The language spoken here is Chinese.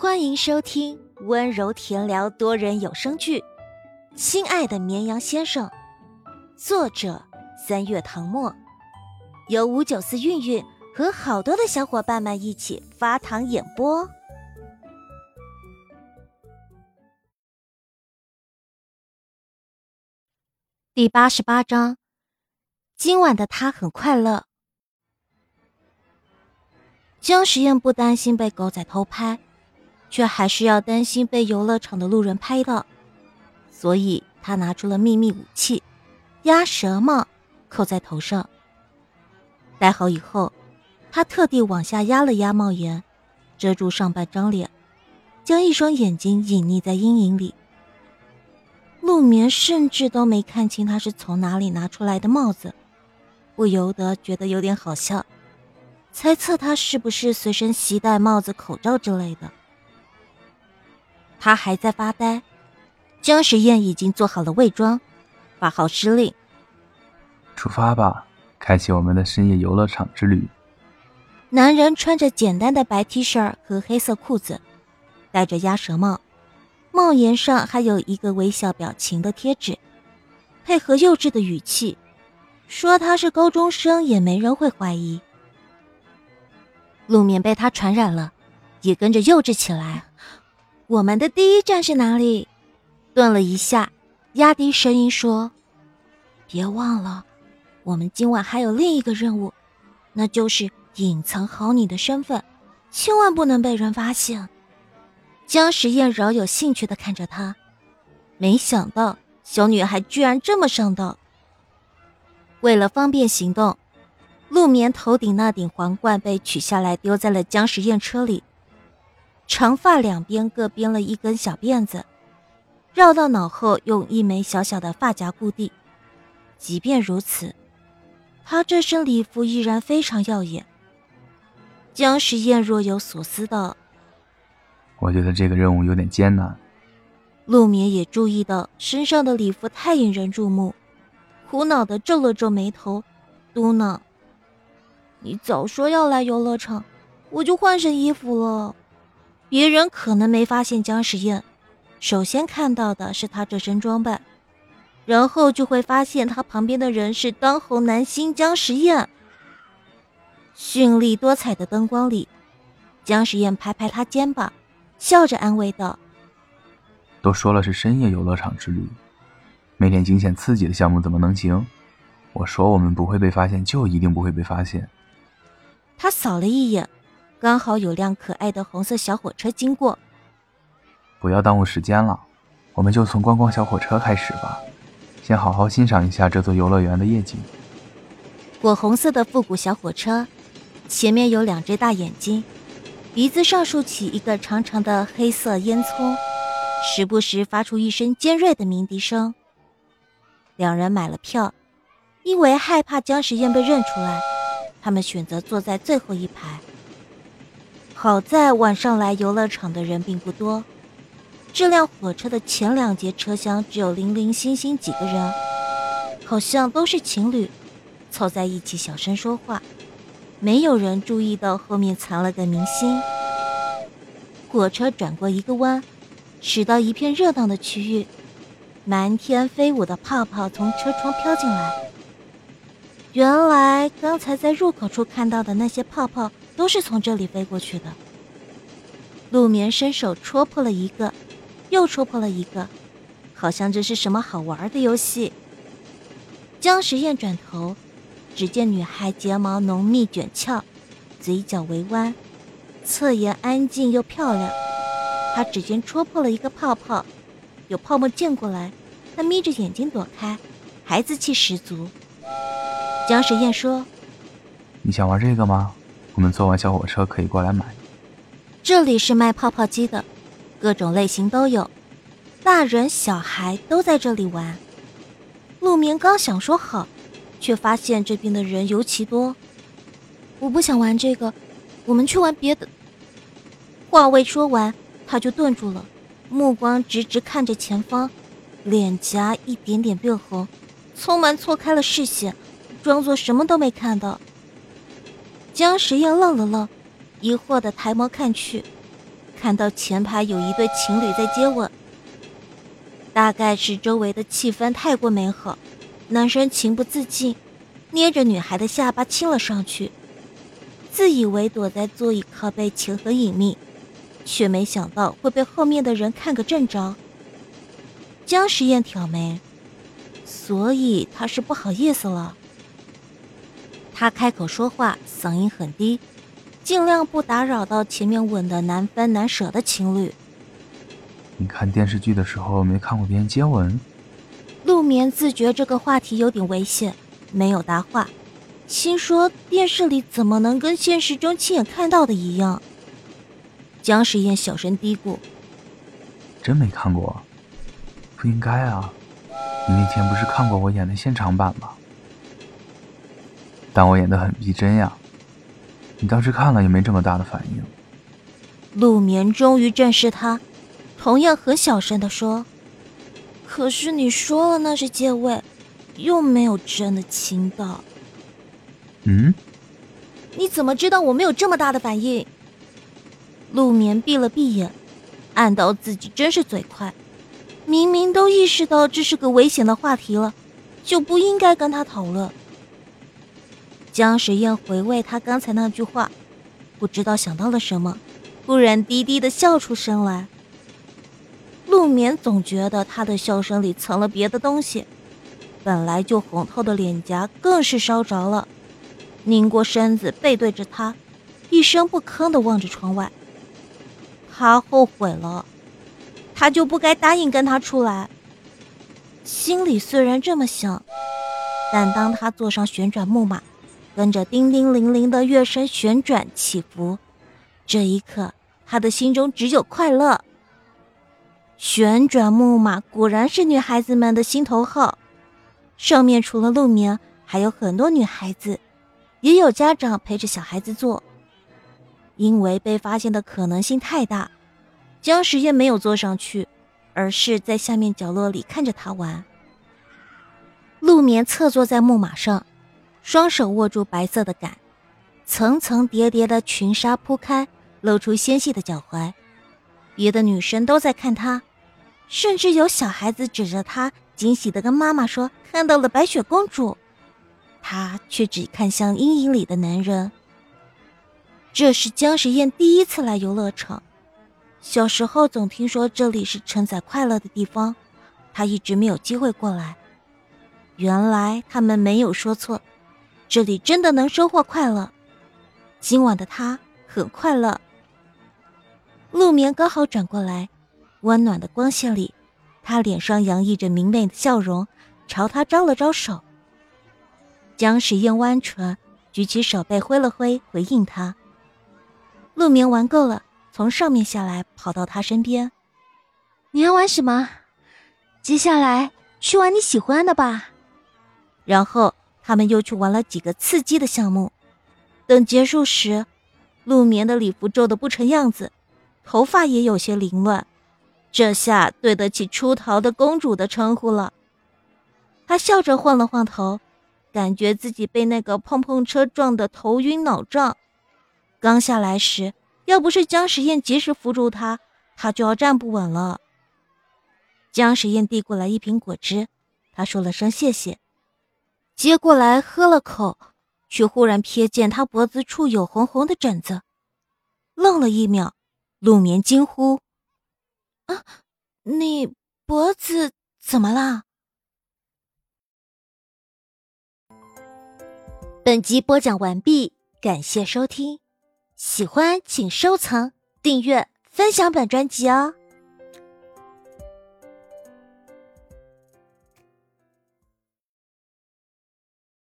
欢迎收听温柔甜聊多人有声剧《亲爱的绵羊先生》，作者三月唐末，由五九四韵韵和好多的小伙伴们一起发糖演播。第八十八章，今晚的他很快乐。江实验不担心被狗仔偷拍。却还是要担心被游乐场的路人拍到，所以他拿出了秘密武器——鸭舌帽，扣在头上。戴好以后，他特地往下压了压帽檐，遮住上半张脸，将一双眼睛隐匿在阴影里。陆眠甚至都没看清他是从哪里拿出来的帽子，不由得觉得有点好笑，猜测他是不是随身携带帽子、口罩之类的。他还在发呆，江时宴已经做好了伪装，发号施令：“出发吧，开启我们的深夜游乐场之旅。”男人穿着简单的白 T 恤和黑色裤子，戴着鸭舌帽，帽檐上还有一个微笑表情的贴纸，配合幼稚的语气，说他是高中生也没人会怀疑。陆面被他传染了，也跟着幼稚起来。我们的第一站是哪里？顿了一下，压低声音说：“别忘了，我们今晚还有另一个任务，那就是隐藏好你的身份，千万不能被人发现。”江时宴饶有兴趣的看着他，没想到小女孩居然这么上道。为了方便行动，陆眠头顶那顶皇冠被取下来，丢在了江时宴车里。长发两边各编了一根小辫子，绕到脑后，用一枚小小的发夹固定。即便如此，他这身礼服依然非常耀眼。江时宴若有所思道：“我觉得这个任务有点艰难。”陆眠也注意到身上的礼服太引人注目，苦恼的皱了皱眉头，嘟囔：“你早说要来游乐场，我就换身衣服了。”别人可能没发现姜时宴，首先看到的是他这身装扮，然后就会发现他旁边的人是当红男星姜时宴。绚丽多彩的灯光里，姜时宴拍拍他肩膀，笑着安慰道：“都说了是深夜游乐场之旅，没点惊险刺激的项目怎么能行？我说我们不会被发现，就一定不会被发现。”他扫了一眼。刚好有辆可爱的红色小火车经过，不要耽误时间了，我们就从观光小火车开始吧，先好好欣赏一下这座游乐园的夜景。火红色的复古小火车，前面有两只大眼睛，鼻子上竖起一个长长的黑色烟囱，时不时发出一声尖锐的鸣笛声。两人买了票，因为害怕姜时宴被认出来，他们选择坐在最后一排。好在晚上来游乐场的人并不多，这辆火车的前两节车厢只有零零星星几个人，好像都是情侣，凑在一起小声说话，没有人注意到后面藏了个明星。火车转过一个弯，驶到一片热闹的区域，满天飞舞的泡泡从车窗飘进来。原来刚才在入口处看到的那些泡泡。都是从这里飞过去的。陆眠伸手戳破了一个，又戳破了一个，好像这是什么好玩的游戏。江时宴转头，只见女孩睫毛浓密卷翘，嘴角微弯，侧颜安静又漂亮。他指尖戳破了一个泡泡，有泡沫溅过来，他眯着眼睛躲开，孩子气十足。江时宴说：“你想玩这个吗？”我们坐完小火车可以过来买。这里是卖泡泡机的，各种类型都有，大人小孩都在这里玩。陆明刚想说好，却发现这边的人尤其多。我不想玩这个，我们去玩别的。话未说完，他就顿住了，目光直直看着前方，脸颊一点点变红，匆忙错开了视线，装作什么都没看到。江时宴愣了愣，疑惑的抬眸看去，看到前排有一对情侣在接吻。大概是周围的气氛太过美好，男生情不自禁，捏着女孩的下巴亲了上去，自以为躲在座椅靠背情很隐秘，却没想到会被后面的人看个正着。江时宴挑眉，所以他是不好意思了。他开口说话，嗓音很低，尽量不打扰到前面吻得难分难舍的情侣。你看电视剧的时候没看过别人接吻？陆眠自觉这个话题有点危险，没有答话，心说电视里怎么能跟现实中亲眼看到的一样？江时宴小声嘀咕：“真没看过，不应该啊！你那天不是看过我演的现场版吗？但我演得很逼真呀，你当时看了也没这么大的反应。”陆眠终于正视他。同样很小声地说：“可是你说了那是借位，又没有真的亲到。”嗯？你怎么知道我没有这么大的反应？陆眠闭了闭眼，暗道自己真是嘴快，明明都意识到这是个危险的话题了，就不应该跟他讨论。江时宴回味他刚才那句话，不知道想到了什么，忽然低低的笑出声来。陆眠总觉得他的笑声里藏了别的东西，本来就红透的脸颊更是烧着了，拧过身子背对着他，一声不吭的望着窗外。他后悔了，他就不该答应跟他出来。心里虽然这么想，但当他坐上旋转木马，跟着叮叮铃铃的乐声旋转起伏，这一刻他的心中只有快乐。旋转木马果然是女孩子们的心头好，上面除了陆眠，还有很多女孩子，也有家长陪着小孩子坐。因为被发现的可能性太大，江时宴没有坐上去，而是在下面角落里看着他玩。陆眠侧坐在木马上，双手握住白色的杆，层层叠叠的裙纱铺开，露出纤细的脚踝。别的女生都在看他。甚至有小孩子指着他，惊喜的跟妈妈说看到了白雪公主，他却只看向阴影里的男人。这是江时宴第一次来游乐场，小时候总听说这里是承载快乐的地方，他一直没有机会过来。原来他们没有说错，这里真的能收获快乐。今晚的他很快乐。陆眠刚好转过来。温暖的光线里，他脸上洋溢着明媚的笑容，朝他招了招手。江时宴弯唇，举起手背挥了挥，回应他。陆眠玩够了，从上面下来，跑到他身边：“你要玩什么？接下来去玩你喜欢的吧。”然后他们又去玩了几个刺激的项目。等结束时，陆眠的礼服皱得不成样子，头发也有些凌乱。这下对得起出逃的公主的称呼了。他笑着晃了晃头，感觉自己被那个碰碰车撞得头晕脑胀。刚下来时，要不是江时宴及时扶住他，他就要站不稳了。江时宴递过来一瓶果汁，他说了声谢谢，接过来喝了口，却忽然瞥见他脖子处有红红的疹子，愣了一秒，陆眠惊呼。啊，你脖子怎么了？本集播讲完毕，感谢收听，喜欢请收藏、订阅、分享本专辑哦。